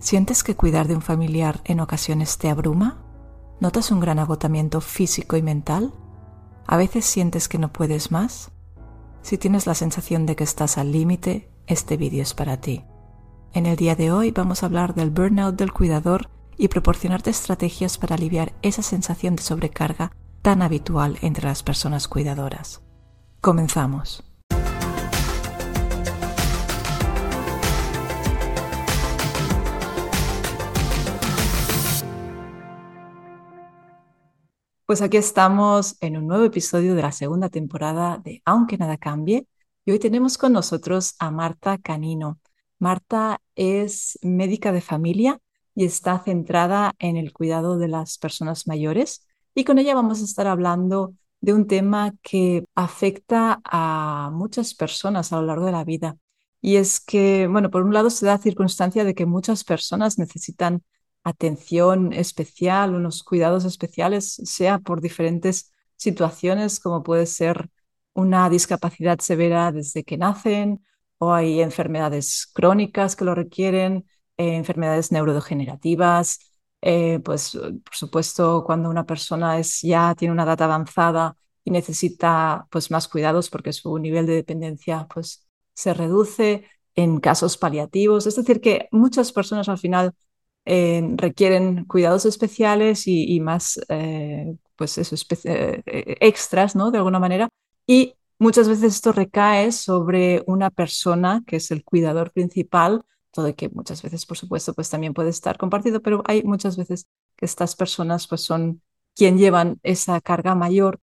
¿Sientes que cuidar de un familiar en ocasiones te abruma? ¿Notas un gran agotamiento físico y mental? ¿A veces sientes que no puedes más? Si tienes la sensación de que estás al límite, este vídeo es para ti. En el día de hoy vamos a hablar del burnout del cuidador y proporcionarte estrategias para aliviar esa sensación de sobrecarga tan habitual entre las personas cuidadoras. Comenzamos. Pues aquí estamos en un nuevo episodio de la segunda temporada de Aunque nada cambie y hoy tenemos con nosotros a Marta Canino. Marta es médica de familia y está centrada en el cuidado de las personas mayores y con ella vamos a estar hablando de un tema que afecta a muchas personas a lo largo de la vida. Y es que, bueno, por un lado se da circunstancia de que muchas personas necesitan atención especial, unos cuidados especiales, sea por diferentes situaciones, como puede ser una discapacidad severa desde que nacen, o hay enfermedades crónicas que lo requieren, eh, enfermedades neurodegenerativas. Eh, pues, por supuesto, cuando una persona es, ya tiene una edad avanzada y necesita pues, más cuidados porque su nivel de dependencia pues, se reduce en casos paliativos. Es decir, que muchas personas al final eh, requieren cuidados especiales y, más eh, pues eso, eh, extras, ¿no? De alguna manera. Y muchas veces esto recae sobre una persona que es el cuidador principal, todo que muchas veces, por supuesto, pues también puede estar compartido, pero hay muchas veces que estas personas pues son quien llevan esa carga mayor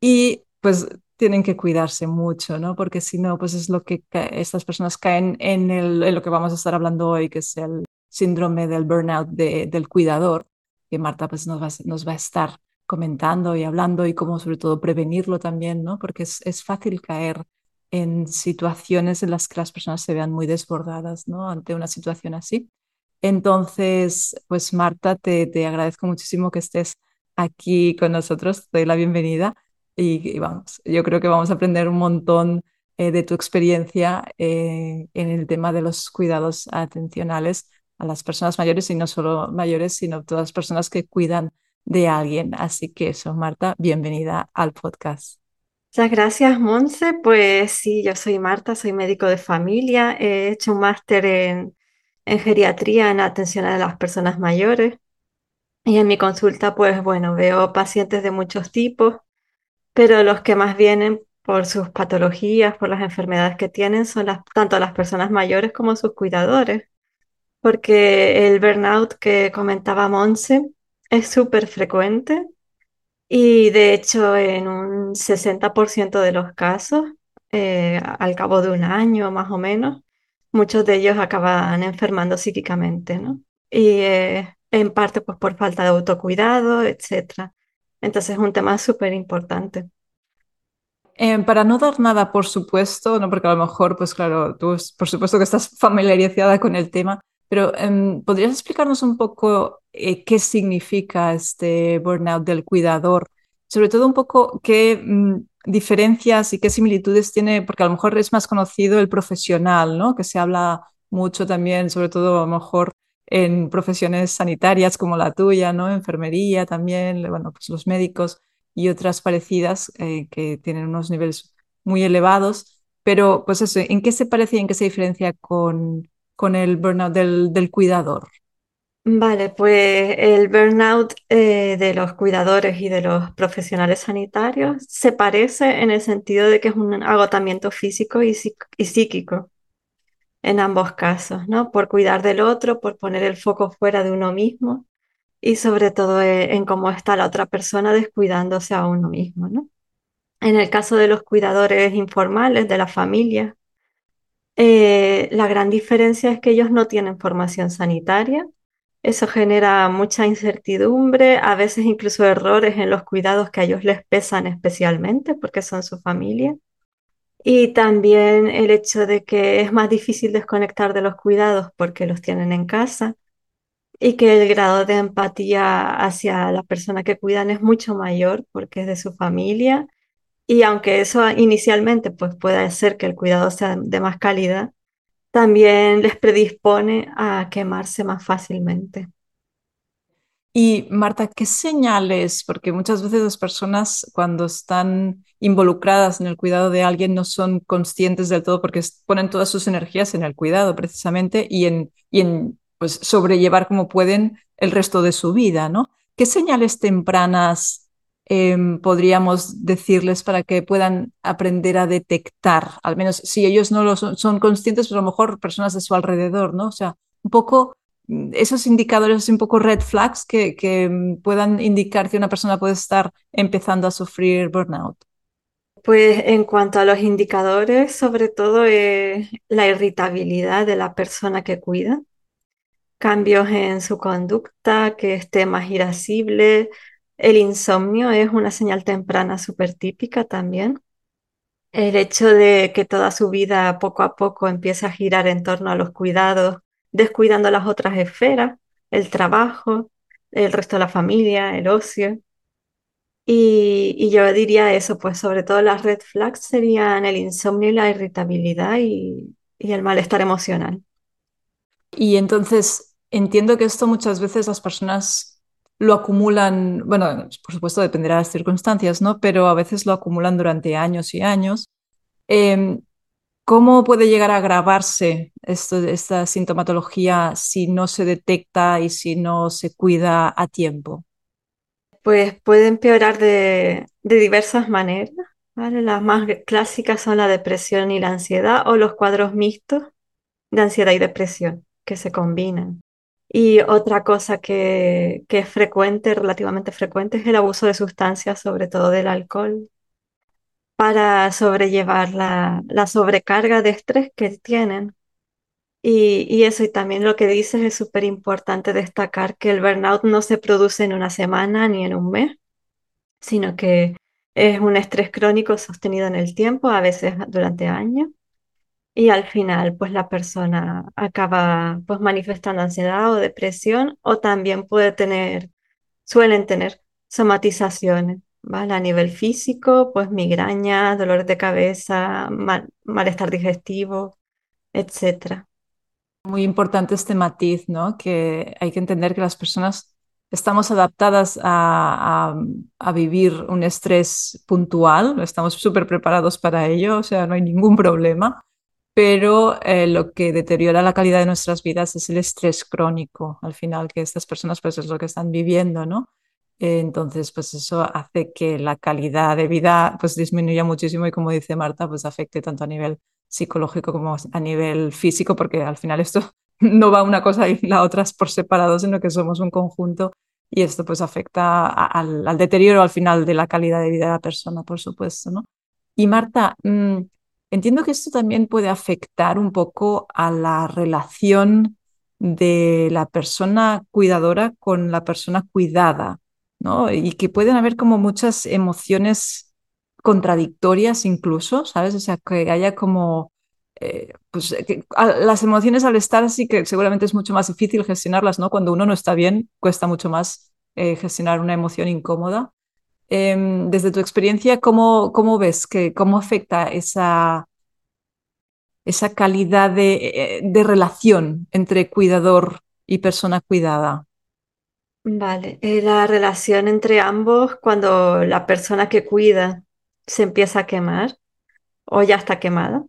y pues tienen que cuidarse mucho, ¿no? Porque si no, pues es lo que estas personas caen en, el, en lo que vamos a estar hablando hoy, que es el síndrome del burnout del cuidador, que Marta pues, nos, va, nos va a estar comentando y hablando y cómo sobre todo prevenirlo también, ¿no? Porque es, es fácil caer en situaciones en las que las personas se vean muy desbordadas, ¿no? Ante una situación así. Entonces, pues Marta, te, te agradezco muchísimo que estés aquí con nosotros, te doy la bienvenida y, vamos, yo creo que vamos a aprender un montón eh, de tu experiencia eh, en el tema de los cuidados atencionales a las personas mayores y no solo mayores, sino todas las personas que cuidan de alguien. Así que eso, Marta, bienvenida al podcast. Muchas gracias, Monse. Pues sí, yo soy Marta, soy médico de familia. He hecho un máster en, en geriatría en atención a las personas mayores. Y en mi consulta, pues bueno, veo pacientes de muchos tipos, pero los que más vienen por sus patologías, por las enfermedades que tienen, son las, tanto las personas mayores como sus cuidadores porque el burnout que comentaba Monse es súper frecuente y de hecho en un 60% de los casos, eh, al cabo de un año más o menos, muchos de ellos acaban enfermando psíquicamente, ¿no? Y eh, en parte pues por falta de autocuidado, etc. Entonces es un tema súper importante. Eh, para no dar nada, por supuesto, ¿no? porque a lo mejor, pues claro, tú por supuesto que estás familiarizada con el tema, pero em, ¿podrías explicarnos un poco eh, qué significa este burnout del cuidador? Sobre todo un poco qué mm, diferencias y qué similitudes tiene, porque a lo mejor es más conocido el profesional, ¿no? Que se habla mucho también, sobre todo a lo mejor en profesiones sanitarias como la tuya, ¿no? Enfermería también, bueno, pues los médicos y otras parecidas eh, que tienen unos niveles muy elevados. Pero, pues eso, ¿en qué se parece y en qué se diferencia con, con el burnout del, cuidador? Vale, pues el burnout eh, de los cuidadores y de los profesionales sanitarios se parece en el sentido de que es un agotamiento físico y, psíquico en ambos casos, ¿no? Por cuidar del otro, por poner el foco fuera de uno mismo y sobre todo eh, en cómo está la otra persona descuidándose a uno mismo, ¿no? En el caso de los cuidadores informales, de la familia, eh, la gran diferencia es que ellos no tienen formación sanitaria. Eso genera mucha incertidumbre, a veces incluso errores en los cuidados que a ellos les pesan especialmente porque son su familia. Y también el hecho de que es más difícil desconectar de los cuidados porque los tienen en casa y que el grado de empatía hacia la persona que cuidan es mucho mayor porque es de su familia y aunque eso inicialmente pues puede hacer que el cuidado sea de más calidad, también les predispone a quemarse más fácilmente. Y Marta, ¿qué señales? Porque muchas veces las personas cuando están involucradas en el cuidado de alguien no son conscientes del todo porque ponen todas sus energías en el cuidado precisamente y en, y en pues, sobrellevar como pueden el resto de su vida, ¿no? ¿Qué señales tempranas em, podríamos decirles para que puedan aprender a detectar? Al menos si ellos no lo son, son conscientes, pero a lo mejor personas de su alrededor, ¿no? O sea, un poco esos indicadores un poco red flags que, que, puedan indicar que una persona puede estar empezando a sufrir burnout? Pues en cuanto a los indicadores, sobre todo es la irritabilidad de la persona que cuida, cambios en su conducta, que esté más irascible. El insomnio es una señal temprana súper típica también. El hecho de que toda su vida poco a poco empiece a girar en torno a los cuidados descuidando las otras esferas, el trabajo, el resto de la familia, el ocio. Y, yo diría eso, pues sobre todo las red flags serían el insomnio y la irritabilidad y, y el malestar emocional. Y entonces entiendo que esto muchas veces las personas lo acumulan, bueno, por supuesto dependerá de las circunstancias, ¿no? Pero a veces lo acumulan durante años y años. Eh, ¿Cómo puede llegar a agravarse esta sintomatología si no se detecta y si no se cuida a tiempo? Pues puede empeorar de, de diversas maneras. ¿vale? Las más clásicas son la depresión y la ansiedad o los cuadros mixtos de ansiedad y depresión que se combinan. Y otra cosa que, es frecuente, relativamente frecuente, es el abuso de sustancias, sobre todo del alcohol, para sobrellevar la, la sobrecarga de estrés que tienen. Y, y, eso, y también lo que dices es súper importante destacar que el burnout no se produce en una semana ni en un mes, sino que es un estrés crónico sostenido en el tiempo, a veces durante años, y al final pues la persona acaba pues manifestando ansiedad o depresión o también puede tener, suelen tener somatizaciones ¿vale? A nivel físico, pues migraña, dolores de cabeza, malestar digestivo, etc. Muy importante este matiz, ¿no? Que hay que entender que las personas estamos adaptadas a, a, vivir un estrés puntual, estamos súper preparados para ello, o sea, no hay ningún problema, pero eh, lo que deteriora la calidad de nuestras vidas es el estrés crónico, al final, que estas personas pues es lo que están viviendo, ¿no? entonces, pues eso hace que la calidad de vida pues disminuya muchísimo y como dice Marta, pues afecte tanto a nivel psicológico como a nivel físico, porque al final esto no va una cosa y la otra por separado, sino que somos un conjunto y esto pues afecta al, al, deterioro al final de la calidad de vida de la persona, por supuesto, ¿no? Y Marta, mmm, entiendo que esto también puede afectar un poco a la relación de la persona cuidadora con la persona cuidada. ¿no? Y que pueden haber como muchas emociones contradictorias incluso, ¿sabes? O sea, que haya como... Eh, pues las emociones al estar así que seguramente es mucho más difícil gestionarlas, ¿no? Cuando uno no está bien, cuesta mucho más eh, gestionar una emoción incómoda. Eh, desde tu experiencia, ¿cómo, ves que cómo afecta esa, esa calidad de, eh, de relación entre cuidador y persona cuidada? Vale, eh, la relación entre ambos cuando la persona que cuida se empieza a quemar o ya está quemada,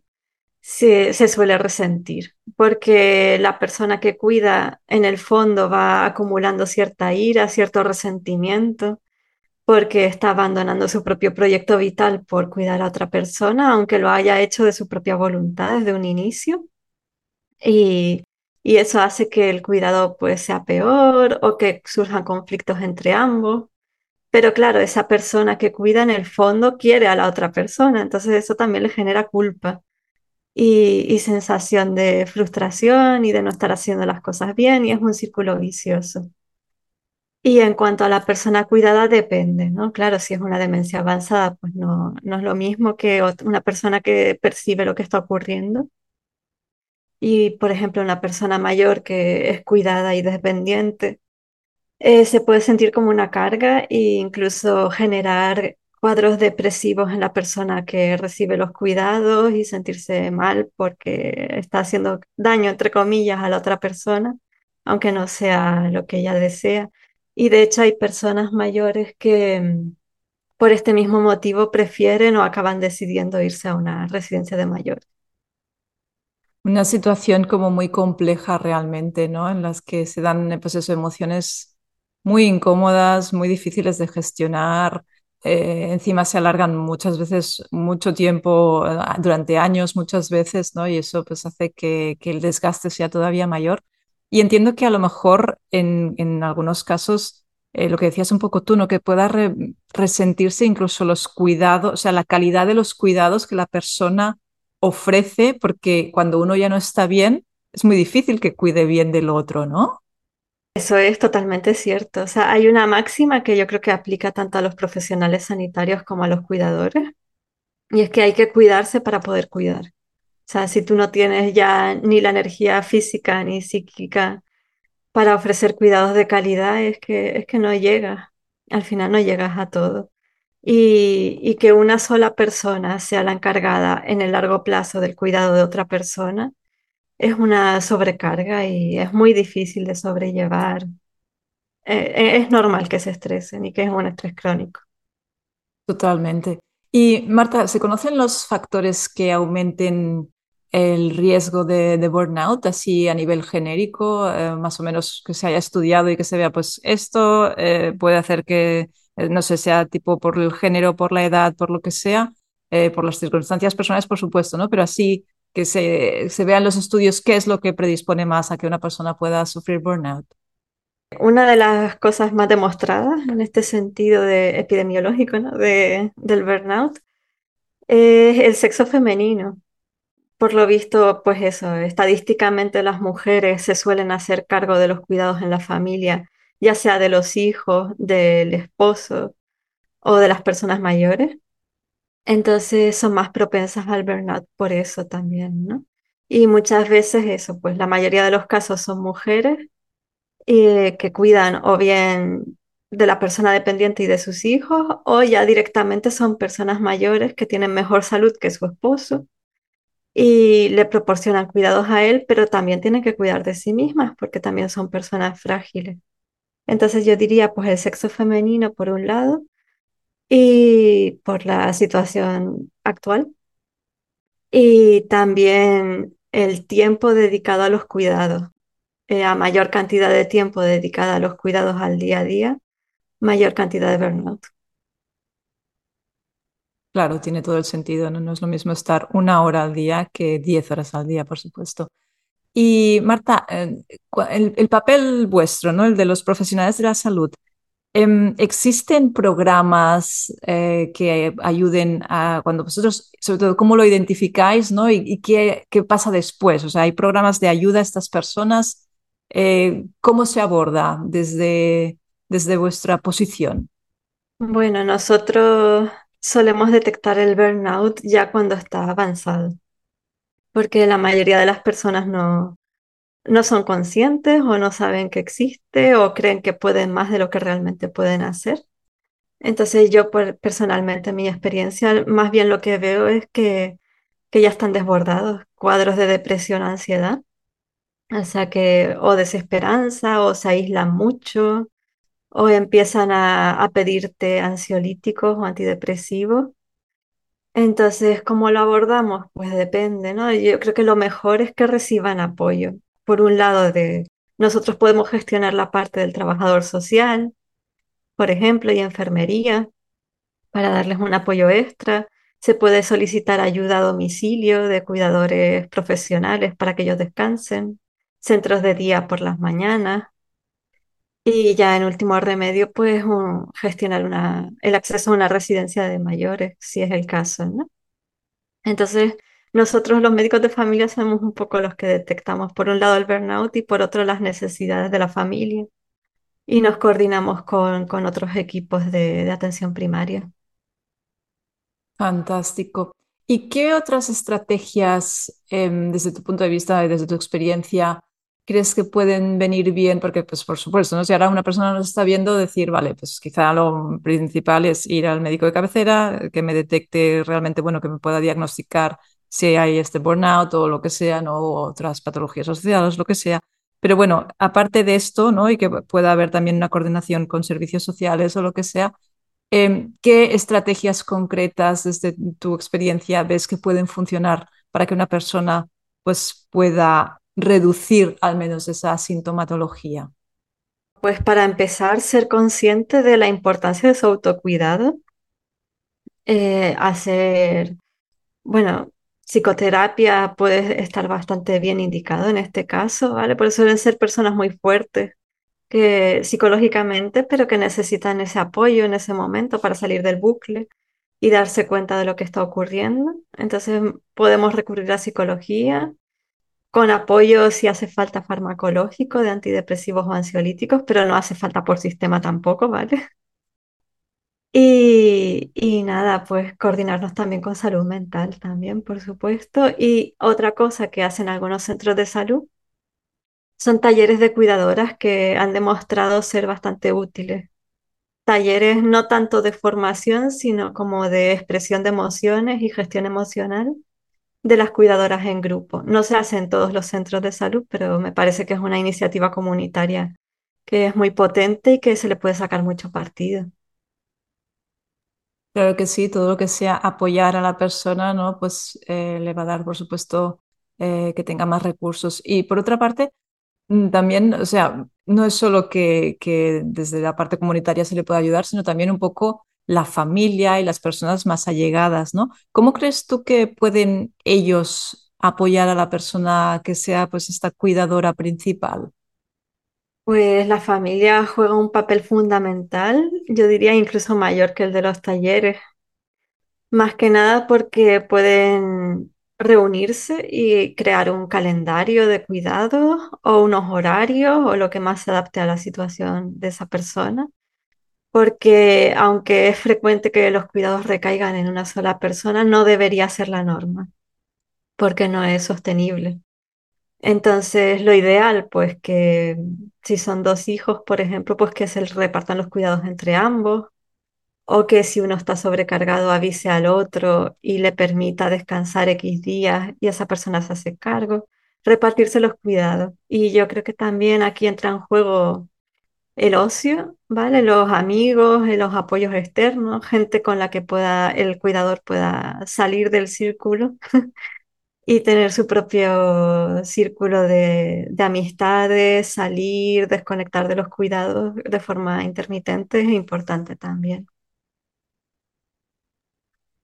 se suele resentir, porque la persona que cuida en el fondo va acumulando cierta ira, cierto resentimiento, porque está abandonando su propio proyecto vital por cuidar a otra persona, aunque lo haya hecho de su propia voluntad desde un inicio. Y y eso hace que el cuidado pues sea peor o que surjan conflictos entre ambos. Pero claro, esa persona que cuida en el fondo quiere a la otra persona, entonces eso también le genera culpa y, y sensación de frustración y de no estar haciendo las cosas bien y es un círculo vicioso. Y en cuanto a la persona cuidada, depende, ¿no? Claro, si es una demencia avanzada, pues no, no es lo mismo que una persona que percibe lo que está ocurriendo y, por ejemplo, una persona mayor que es cuidada y dependiente, eh, se puede sentir como una carga e incluso generar cuadros depresivos en la persona que recibe los cuidados y sentirse mal porque está haciendo daño, entre comillas, a la otra persona, aunque no sea lo que ella desea. Y de hecho hay personas mayores que mm, por este mismo motivo prefieren o acaban decidiendo irse a una residencia de mayores. Una situación como muy compleja realmente, ¿no? En las que se dan pues eso, emociones muy incómodas, muy difíciles de gestionar. Eh, encima se alargan muchas veces mucho tiempo, eh, durante años muchas veces, ¿no? Y eso pues hace que, que el desgaste sea todavía mayor. Y entiendo que a lo mejor en, en algunos casos, eh, lo que decías un poco tú, ¿no? Que pueda re- resentirse incluso los cuidados, o sea, la calidad de los cuidados que la persona ofrece, porque cuando uno ya no está bien, es muy difícil que cuide bien del otro, ¿no? Eso es totalmente cierto. O sea, hay una máxima que yo creo que aplica tanto a los profesionales sanitarios como a los cuidadores, y es que hay que cuidarse para poder cuidar. Sea, si tú no tienes ya ni la energía física ni psíquica para ofrecer cuidados de calidad, es que, es que no llegas. Al final no llegas a todo. Y, y que una sola persona sea la encargada en el largo plazo del cuidado de otra persona es una sobrecarga y es muy difícil de sobrellevar. Eh, eh, es normal que se estresen y que es un estrés crónico. Totalmente. Y Marta, ¿se conocen los factores que aumenten el riesgo de, burnout, así a nivel genérico, eh, más o menos que se haya estudiado y que se vea, pues esto eh, puede hacer que, eh, no sé, sea tipo por el género, por la edad, por lo que sea, por las circunstancias personales, por supuesto, ¿no? Pero así que se, se vean los estudios qué es lo que predispone más a que una persona pueda sufrir burnout. Una de las cosas más demostradas en este sentido de epidemiológico, ¿no? de, del burnout es el sexo femenino. Por lo visto, pues eso, estadísticamente las mujeres se suelen hacer cargo de los cuidados en la familia, ya sea de los hijos, del esposo o de las personas mayores. Entonces son más propensas al burnout por eso también, ¿no? Y muchas veces eso, pues la mayoría de los casos son mujeres eh, que cuidan o bien de la persona dependiente y de sus hijos, o ya directamente son personas mayores que tienen mejor salud que su esposo y le proporcionan cuidados a él, pero también tienen que cuidar de sí mismas porque también son personas frágiles. Entonces yo diría, pues el sexo femenino por un lado y por la situación actual y también el tiempo dedicado a los cuidados. Eh, a mayor cantidad de tiempo dedicada a los cuidados al día a día, mayor cantidad de burnout. Claro, tiene todo el sentido, ¿no? No es lo mismo estar una hora al día que diez horas al día, por supuesto. Y Marta, eh, el, el papel vuestro, ¿no? El de los profesionales de la salud. Em, ¿existen programas eh, que ayuden a cuando vosotros, sobre todo, cómo lo identificáis, ¿no? Y, qué pasa después? O sea, ¿hay programas de ayuda a estas personas? Eh, ¿cómo se aborda desde, desde vuestra posición? Bueno, nosotros solemos detectar el burnout ya cuando está avanzado, porque la mayoría de las personas no, no son conscientes o no saben que existe o creen que pueden más de lo que realmente pueden hacer. Entonces yo personalmente, en mi experiencia, más bien lo que veo es que, que ya están desbordados, cuadros de depresión, ansiedad, o que o desesperanza o se aíslan mucho o empiezan a, a pedirte ansiolíticos o antidepresivos. Entonces, ¿cómo lo abordamos? Pues depende, ¿no? Yo creo que lo mejor es que reciban apoyo. Por un lado, de nosotros podemos gestionar la parte del trabajador social, por ejemplo, y enfermería, para darles un apoyo extra. Se puede solicitar ayuda a domicilio de cuidadores profesionales para que ellos descansen, centros de día por las mañanas. Y ya en último remedio, pues un- gestionar el acceso a una residencia de mayores, si es el caso, ¿no? Entonces, nosotros los médicos de familia somos un poco los que detectamos, por un lado el burnout y por otro las necesidades de la familia. Y nos coordinamos con, otros equipos de, de atención primaria. Fantástico. ¿Y qué otras estrategias, em, desde tu punto de vista y desde tu experiencia, crees que pueden venir bien? Porque, pues, por supuesto, ¿no? si ahora una persona nos está viendo, decir, vale, pues quizá lo principal es ir al médico de cabecera, que me detecte realmente, bueno, que me pueda diagnosticar si hay este burnout o lo que sea, ¿no? Otras patologías asociadas, lo que sea. Pero bueno, aparte de esto, ¿no? Y que pueda haber también una coordinación con servicios sociales o lo que sea, eh, ¿qué estrategias concretas desde tu experiencia ves que pueden funcionar para que una persona pues pueda reducir al menos esa sintomatología? Pues para empezar, ser consciente de la importancia de su autocuidado, eh, hacer, bueno, psicoterapia puede estar bastante bien indicado en este caso, ¿vale? Porque suelen ser personas muy fuertes psicológicamente, pero que necesitan ese apoyo en ese momento para salir del bucle y darse cuenta de lo que está ocurriendo. Entonces podemos recurrir a psicología con apoyo si hace falta farmacológico de antidepresivos o ansiolíticos, pero no hace falta por sistema tampoco, ¿vale? Y, y, nada, pues coordinarnos también con salud mental también, por supuesto. Y otra cosa que hacen algunos centros de salud son talleres de cuidadoras que han demostrado ser bastante útiles. Talleres no tanto de formación, sino como de expresión de emociones y gestión emocional de las cuidadoras en grupo. No se hace en todos los centros de salud, pero me parece que es una iniciativa comunitaria que es muy potente y que se le puede sacar mucho partido. Claro que sí, todo lo que sea apoyar a la persona, ¿no? Pues eh, le va a dar, por supuesto, eh, que tenga más recursos. Y por otra parte, mm, también, o sea, no es solo que, que desde la parte comunitaria se le pueda ayudar, sino también un poco la familia y las personas más allegadas, ¿no? ¿Cómo crees tú que pueden ellos apoyar a la persona que sea pues esta cuidadora principal? Pues la familia juega un papel fundamental, yo diría incluso mayor que el de los talleres, más que nada porque pueden reunirse y crear un calendario de cuidados o unos horarios o lo que más se adapte a la situación de esa persona, porque aunque es frecuente que los cuidados recaigan en una sola persona, no debería ser la norma, porque no es sostenible. Entonces, lo ideal, pues que si son dos hijos, por ejemplo, pues que se repartan los cuidados entre ambos, o que si uno está sobrecargado avise al otro y le permita descansar X días y esa persona se hace cargo, repartirse los cuidados. Y yo creo que también aquí entra en juego el ocio, ¿vale? Los amigos, los apoyos externos, gente con la que pueda el cuidador pueda salir del círculo y tener su propio círculo de, de, amistades, salir, desconectar de los cuidados de forma intermitente es importante también.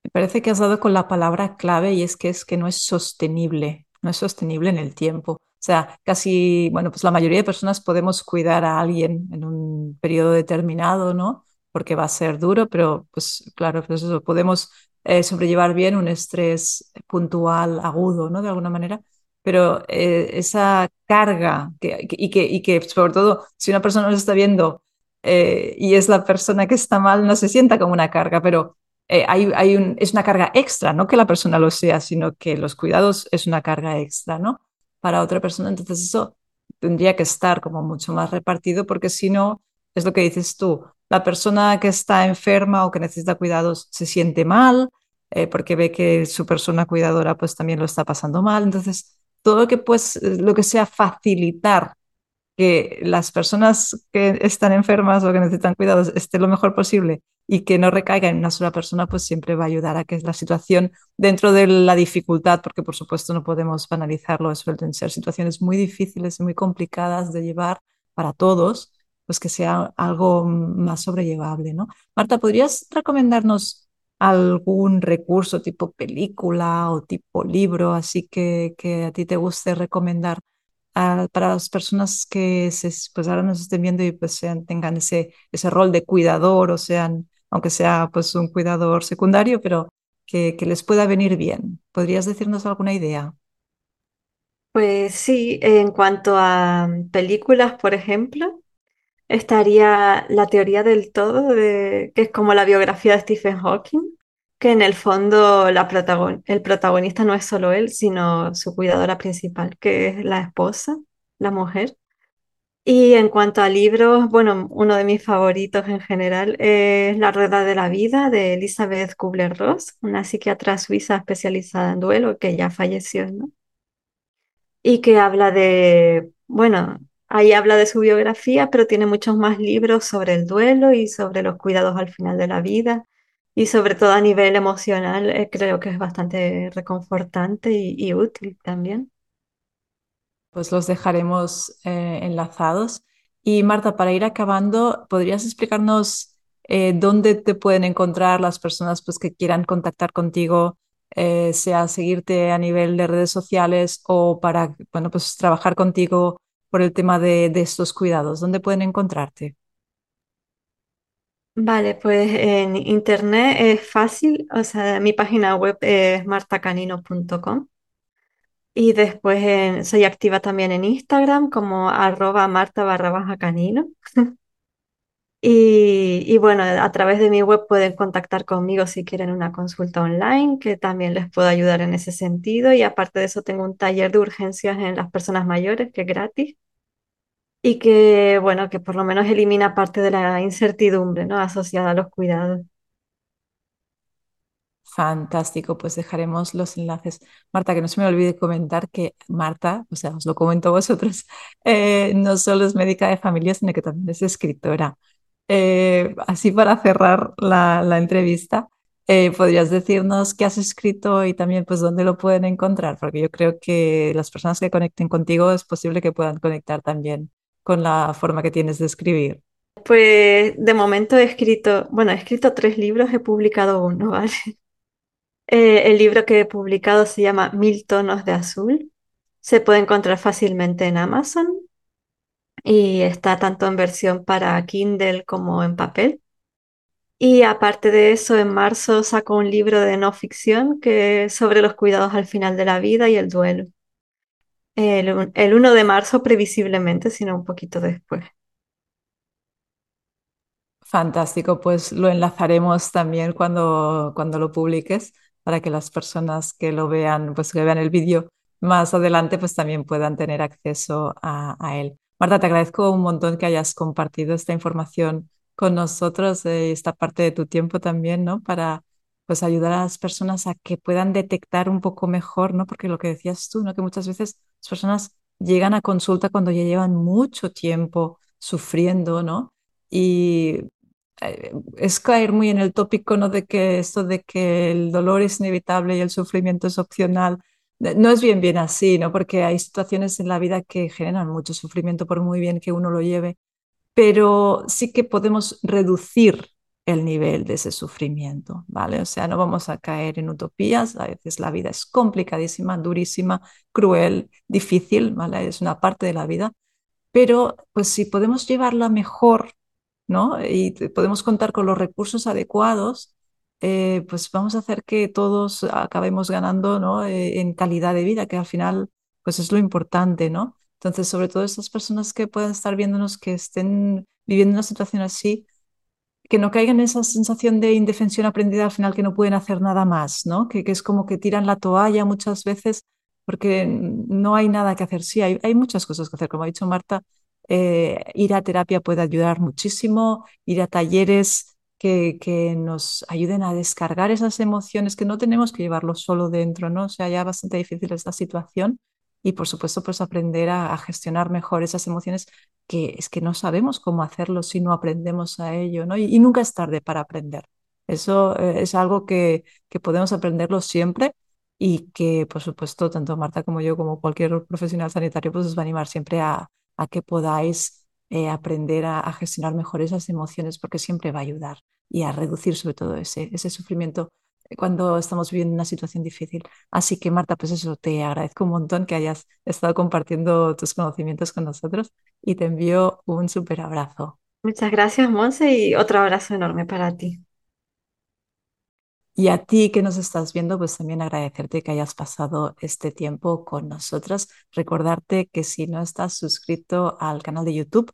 Me parece que has dado con la palabra clave y es que es que no es sostenible, no es sostenible en el tiempo. Sea, casi, bueno, pues la mayoría de personas podemos cuidar a alguien en un periodo determinado, ¿no? Porque va a ser duro, pero pues claro, pues eso, podemos eh, sobrellevar bien un estrés puntual, agudo, ¿no? De alguna manera. Pero eh, esa carga que, y, que, y que, sobre todo, si una persona nos está viendo eh, y es la persona que está mal, no se sienta como una carga, pero hay, hay un, es una carga extra, no que la persona lo sea, sino que los cuidados es una carga extra, ¿no? Para otra persona. Entonces eso tendría que estar como mucho más repartido porque si no, es lo que dices tú, la persona que está enferma o que necesita cuidados se siente mal eh, porque ve que su persona cuidadora pues también lo está pasando mal. Entonces, todo lo que, pues, lo que sea facilitar que las personas que están enfermas o que necesitan cuidados estén lo mejor posible y que no recaiga en una sola persona, pues siempre va a ayudar a que la situación dentro de la dificultad, porque por supuesto no podemos banalizarlo, suelen ser situaciones muy difíciles y muy complicadas de llevar para todos, pues que sea algo más sobrellevable, ¿no? Marta, ¿podrías recomendarnos algún recurso tipo película o tipo libro, así que, que a ti te guste recomendar a, para las personas que se, pues ahora nos estén viendo y pues sean, tengan ese, ese rol de cuidador o sean, aunque sea pues un cuidador secundario, pero que, les pueda venir bien. ¿Podrías decirnos alguna idea? Pues sí, en cuanto a películas, por ejemplo, estaría La teoría del todo, que es como la biografía de Stephen Hawking, que en el fondo el protagonista no es solo él, sino su cuidadora principal, que es la esposa. la mujer. Y en cuanto a libros, bueno, uno de mis favoritos en general es La Rueda de la Vida de Elizabeth Kubler-Ross, una psiquiatra suiza especializada en duelo que ya falleció, ¿no? Y que habla de, bueno, ahí habla de su biografía, pero tiene muchos más libros sobre el duelo y sobre los cuidados al final de la vida. Y sobre todo a nivel emocional, eh, creo que es bastante reconfortante y, y útil también. Pues los dejaremos eh, enlazados. Y Marta, para ir acabando, ¿podrías explicarnos eh, dónde te pueden encontrar las personas pues, que quieran contactar contigo, eh, sea seguirte a nivel de redes sociales o para bueno, pues, trabajar contigo por el tema de, de estos cuidados? ¿Dónde pueden encontrarte? Vale, pues en internet es fácil, o sea, mi página web es martacanino.com y después soy activa también en Instagram como arroba marta barra baja canino. Y, y bueno, a través de mi web pueden contactar conmigo si quieren una consulta online, que también les puedo ayudar en ese sentido. Y aparte de eso, tengo un taller de urgencias en las personas mayores, que es gratis y que, bueno, que por lo menos elimina parte de la incertidumbre, ¿no? asociada a los cuidados. Fantástico, pues dejaremos los enlaces. Marta, que no se me olvide comentar que Marta, o sea, os lo comento a vosotros, eh, no solo es médica de familia, sino que también es escritora. Eh, así para cerrar la, entrevista, eh, ¿podrías decirnos qué has escrito y también pues dónde lo pueden encontrar? Porque yo creo que las personas que conecten contigo es posible que puedan conectar también con la forma que tienes de escribir. Pues de momento he escrito, bueno, he escrito tres libros, he publicado uno, ¿vale? Eh, el libro que he publicado se llama Mil tonos de azul. Se puede encontrar fácilmente en Amazon y está tanto en versión para Kindle como en papel. Y aparte de eso, en marzo saco un libro de no ficción que es sobre los cuidados al final de la vida y el duelo. El, el 1 de marzo previsiblemente, sino un poquito después. Fantástico, pues lo enlazaremos también cuando, cuando lo publiques para que las personas que lo vean, pues que vean el vídeo más adelante, pues también puedan tener acceso a, él. Marta, te agradezco un montón que hayas compartido esta información con nosotros, eh, esta parte de tu tiempo también, ¿no? Para pues ayudar a las personas a que puedan detectar un poco mejor, ¿no? Porque lo que decías tú, ¿no? Que muchas veces las personas llegan a consulta cuando ya llevan mucho tiempo sufriendo, ¿no? Y es caer muy en el tópico, ¿no? De que esto de que el dolor es inevitable y el sufrimiento es opcional. Eh, No es bien bien así, ¿no? Porque hay situaciones en la vida que generan mucho sufrimiento por muy bien que uno lo lleve, pero sí que podemos reducir el nivel de ese sufrimiento, ¿vale? O sea, no vamos a caer en utopías, a veces la vida es complicadísima, durísima, cruel, difícil, ¿vale? Es una parte de la vida, pero pues si podemos llevarla mejor ¿no? Y podemos contar con los recursos adecuados, eh, pues vamos a hacer que todos acabemos ganando, ¿no? Eh, en calidad de vida, que al final, pues es lo importante, ¿no? Entonces, sobre todo esas personas que puedan estar viéndonos, que estén viviendo una situación así, que no caigan en esa sensación de indefensión aprendida al final que no pueden hacer nada más, ¿no? Que, que es como que tiran la toalla muchas veces porque no hay nada que hacer. Sí, hay, hay muchas cosas que hacer. Como ha dicho Marta, eh, ir a terapia puede ayudar muchísimo, ir a talleres que, que nos ayuden a descargar esas emociones que no tenemos que llevarlo solo dentro, ¿no? O sea, ya bastante difícil esta situación. Y por supuesto, pues aprender a, gestionar mejor esas emociones que es que no sabemos cómo hacerlo si no aprendemos a ello, ¿no? Y, y nunca es tarde para aprender. Eso eh, es algo que, que podemos aprenderlo siempre y que, por supuesto, tanto Marta como yo, como cualquier profesional sanitario, pues os va a animar siempre a, a que podáis eh, aprender a, a gestionar mejor esas emociones porque siempre va a ayudar y a reducir sobre todo ese, ese sufrimiento cuando estamos viviendo una situación difícil. Así que Marta, pues eso, te agradezco un montón que hayas estado compartiendo tus conocimientos con nosotros y te envío un súper abrazo. Muchas gracias, Monse, y otro abrazo enorme para ti. Y a ti que nos estás viendo, pues también agradecerte que hayas pasado este tiempo con nosotras. Recordarte que si no estás suscrito al canal de YouTube,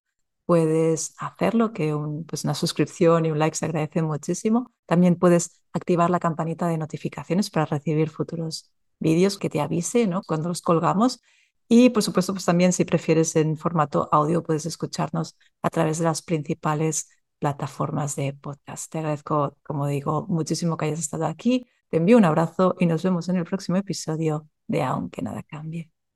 puedes hacerlo, que un, pues una suscripción y un like se agradece muchísimo. También puedes activar la campanita de notificaciones para recibir futuros vídeos que te avise, ¿no? cuando los colgamos. Y por supuesto, pues también si prefieres en formato audio, puedes escucharnos a través de las principales plataformas de podcast. Te agradezco, como digo, muchísimo que hayas estado aquí. Te envío un abrazo y nos vemos en el próximo episodio de Aunque nada cambie.